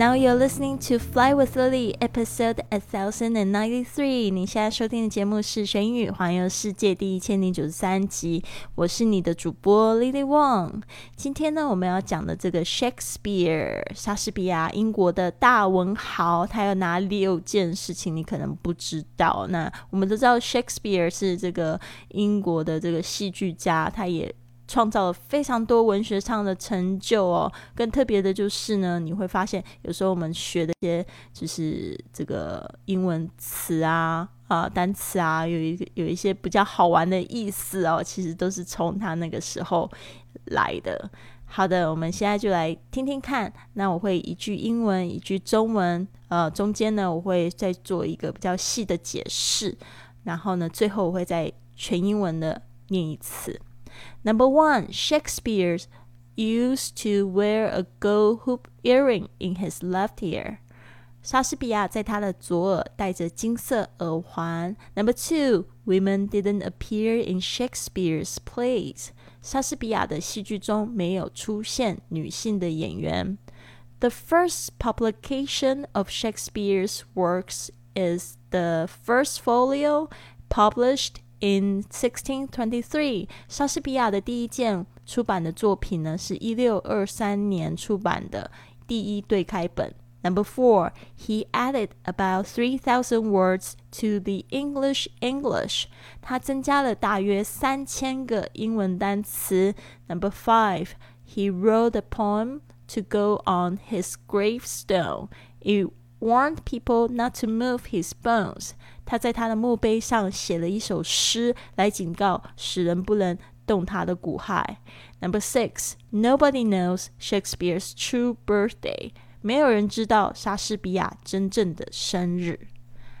Now you're listening to Fly with Lily, episode a thousand and ninety three。你现在收听的节目是《学英语环游世界》第一千零九十三集。我是你的主播 Lily Wong。今天呢，我们要讲的这个 Shakespeare，莎士比亚，英国的大文豪，他有哪六件事情你可能不知道？那我们都知道 Shakespeare 是这个英国的这个戏剧家，他也。创造了非常多文学上的成就哦，更特别的就是呢，你会发现有时候我们学的一些就是这个英文词啊啊单词啊，有一有一些比较好玩的意思哦，其实都是从他那个时候来的。好的，我们现在就来听听看。那我会一句英文，一句中文，呃，中间呢我会再做一个比较细的解释，然后呢最后我会再全英文的念一次。Number one, Shakespeare used to wear a gold hoop earring in his left ear. 莎士比亚在他的左耳戴着金色耳环。Number two, women didn't appear in Shakespeare's plays. 莎士比亚的戏剧中没有出现女性的演员。The first publication of Shakespeare's works is the First Folio, published In 1623，莎士比亚的第一件出版的作品呢，是一六二三年出版的第一对开本。Number four, he added about three thousand words to the English English。他增加了大约三千个英文单词。Number five, he wrote a poem to go on his gravestone. It warned people not to move his bones. 他在他的墓碑上写了一首诗，来警告使人不能动他的骨骸。Number six, nobody knows Shakespeare's true birthday. 没有人知道莎士比亚真正的生日。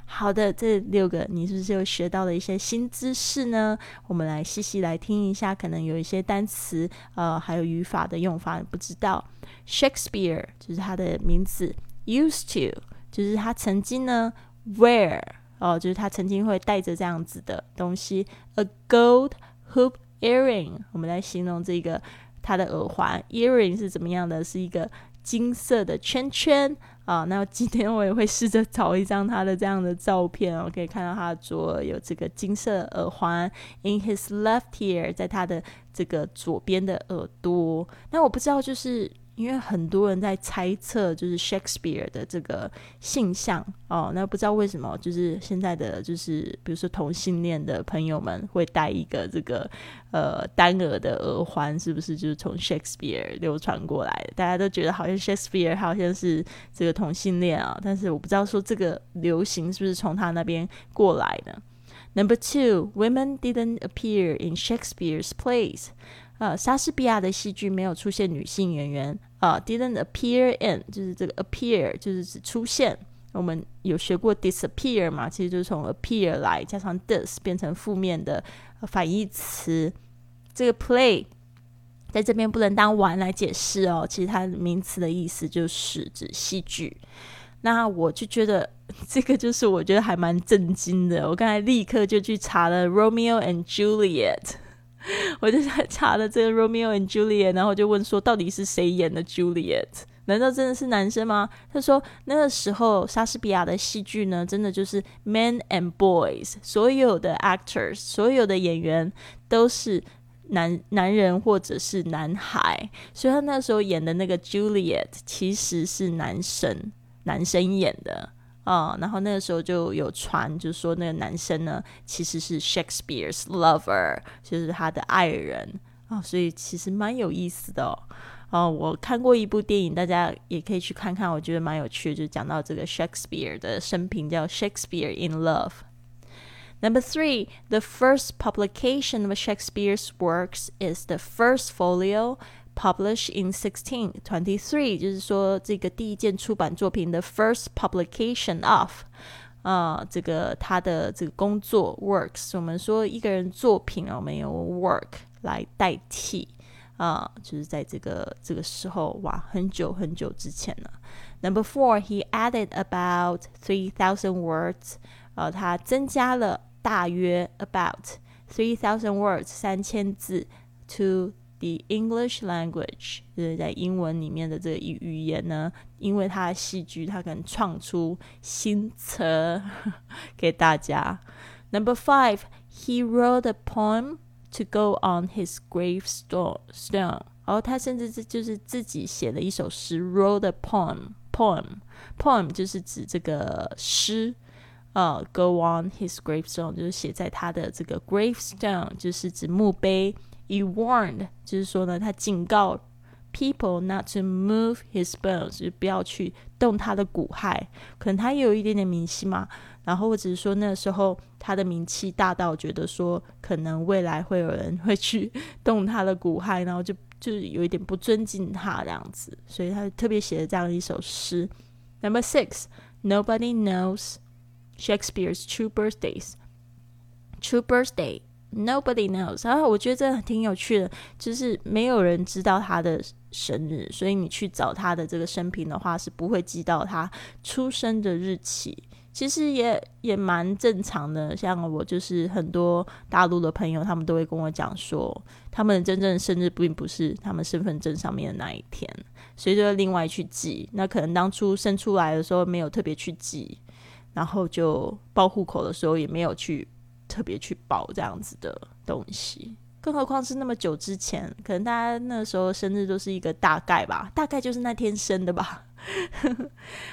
好的，这六个你是不是又学到了一些新知识呢？我们来细细来听一下，可能有一些单词，呃，还有语法的用法你不知道。Shakespeare 就是他的名字，used to 就是他曾经呢，wear。哦，就是他曾经会带着这样子的东西，a gold hoop earring。我们来形容这个他的耳环，earring 是怎么样的？是一个金色的圈圈啊。那今天我也会试着找一张他的这样的照片哦，可以看到他左有这个金色耳环，in his left ear，在他的这个左边的耳朵。那我不知道就是。因为很多人在猜测，就是 Shakespeare 的这个性向哦，那不知道为什么，就是现在的就是比如说同性恋的朋友们会戴一个这个呃单耳的耳环，是不是就是从 Shakespeare 流传过来的？大家都觉得好像 Shakespeare 好像是这个同性恋啊，但是我不知道说这个流行是不是从他那边过来的。Number two, women didn't appear in Shakespeare's plays. 呃，莎士比亚的戏剧没有出现女性演员。啊，didn't appear in 就是这个 appear 就是指出现。我们有学过 disappear 嘛？其实就是从 appear 来加上 dis 变成负面的反义词。这个 play 在这边不能当玩来解释哦，其实它名词的意思就是指戏剧。那我就觉得这个就是我觉得还蛮震惊的。我刚才立刻就去查了 Romeo and Juliet。我就在查了这个 Romeo and Juliet，然后就问说，到底是谁演的 Juliet？难道真的是男生吗？他说那个时候莎士比亚的戏剧呢，真的就是 men and boys，所有的 actors，所有的演员都是男男人或者是男孩，所以他那时候演的那个 Juliet 其实是男生，男生演的。啊，然后那个时候就有传，就是说那个男生呢其实是 Shakespeare's lover，就是他的爱人啊，所以其实蛮有意思的哦。哦，我看过一部电影，大家也可以去看看，我觉得蛮有趣的，就讲到这个 Shakespeare 的生平，叫《Shakespeare in Love》。Number three, the first publication of Shakespeare's works is the First Folio published in 1623，就是说这个第一件出版作品的 first publication of。啊，这个他的这个工作 works，我们说一个人作品啊，我们用 work 来代替啊，就是在这个这个时候哇，很久很久之前了。Number four, he added about three thousand words，呃，他增加了大约 about three thousand words 三千字 to The English language 就是在英文里面的这个语语言呢，因为它的戏剧，它可能创出新词给大家。Number five, he wrote a poem to go on his gravestone. 然后他甚至是就是自己写了一首诗，wrote a poem. Poem, poem 就是指这个诗。呃，go on his gravestone 就是写在他的这个 gravestone，就是指墓碑。He warned，就是说呢，他警告 people not to move his bones，就是不要去动他的骨骸。可能他也有一点点名气嘛，然后或者是说那时候他的名气大到觉得说，可能未来会有人会去动他的骨骸，然后就就是有一点不尊敬他这样子，所以他特别写了这样一首诗。Number six, nobody knows Shakespeare's true birthdays. True birthday. Nobody knows，然后我觉得这挺有趣的，就是没有人知道他的生日，所以你去找他的这个生平的话，是不会记到他出生的日期。其实也也蛮正常的，像我就是很多大陆的朋友，他们都会跟我讲说，他们真正的生日并不是他们身份证上面的那一天，所以就另外去记。那可能当初生出来的时候没有特别去记，然后就报户口的时候也没有去。特别去报这样子的东西，更何况是那么久之前，可能大家那时候生日都是一个大概吧，大概就是那天生的吧。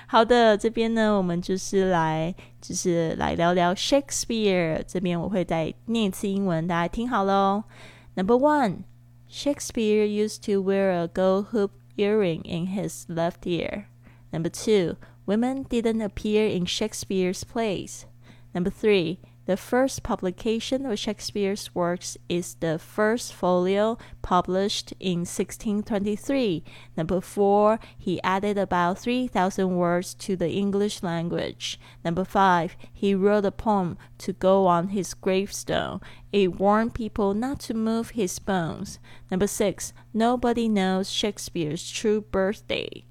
好的，这边呢，我们就是来，就是来聊聊 Shakespeare。这边我会再念一次英文，大家听好喽。Number one, Shakespeare used to wear a gold hoop earring in his left ear. Number two, women didn't appear in Shakespeare's plays. Number three. The first publication of Shakespeare's works is the first folio published in 1623. Number four, he added about 3,000 words to the English language. Number five, he wrote a poem to go on his gravestone. It warned people not to move his bones. Number six, nobody knows Shakespeare's true birthday.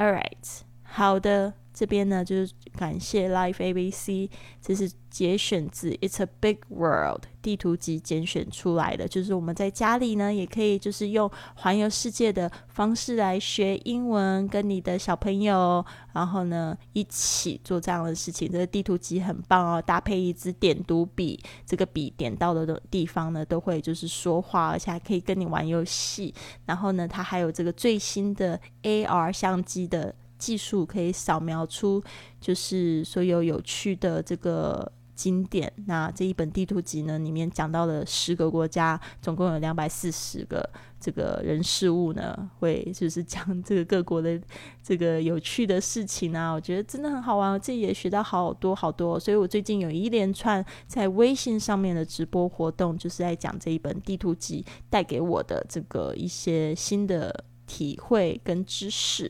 Alright，好的。这边呢，就是感谢 Life ABC，这是节选自《It's a Big World》地图集拣选出来的。就是我们在家里呢，也可以就是用环游世界的方式来学英文，跟你的小朋友，然后呢一起做这样的事情。这个地图集很棒哦，搭配一支点读笔，这个笔点到的地方呢，都会就是说话，而且还可以跟你玩游戏。然后呢，它还有这个最新的 AR 相机的。技术可以扫描出就是所有有趣的这个景点。那这一本地图集呢，里面讲到了十个国家，总共有两百四十个这个人事物呢，会就是讲这个各国的这个有趣的事情啊。我觉得真的很好玩，我自己也学到好多好多。所以我最近有一连串在微信上面的直播活动，就是在讲这一本地图集带给我的这个一些新的体会跟知识。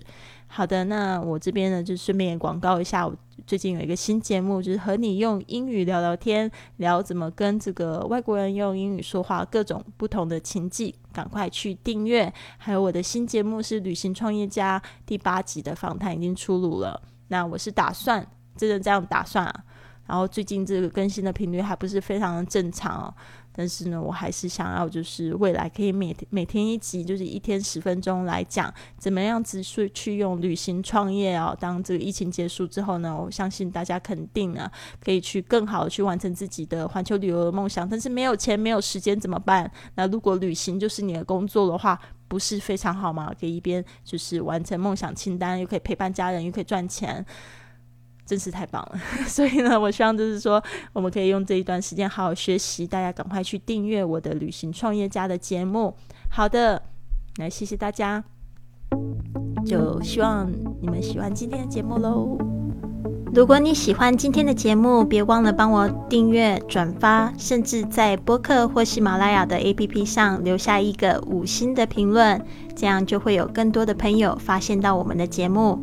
好的，那我这边呢就顺便广告一下，我最近有一个新节目，就是和你用英语聊聊天，聊怎么跟这个外国人用英语说话，各种不同的情境，赶快去订阅。还有我的新节目是旅行创业家第八集的访谈已经出炉了，那我是打算真的这样打算啊，然后最近这个更新的频率还不是非常的正常哦。但是呢，我还是想要，就是未来可以每每天一集，就是一天十分钟来讲，怎么样子去去用旅行创业啊。当这个疫情结束之后呢，我相信大家肯定呢，可以去更好的去完成自己的环球旅游的梦想。但是没有钱、没有时间怎么办？那如果旅行就是你的工作的话，不是非常好吗？可以一边就是完成梦想清单，又可以陪伴家人，又可以赚钱。真是太棒了，所以呢，我希望就是说，我们可以用这一段时间好好学习。大家赶快去订阅我的旅行创业家的节目。好的，来谢谢大家，就希望你们喜欢今天的节目喽。如果你喜欢今天的节目，别忘了帮我订阅、转发，甚至在播客或喜马拉雅的 APP 上留下一个五星的评论，这样就会有更多的朋友发现到我们的节目，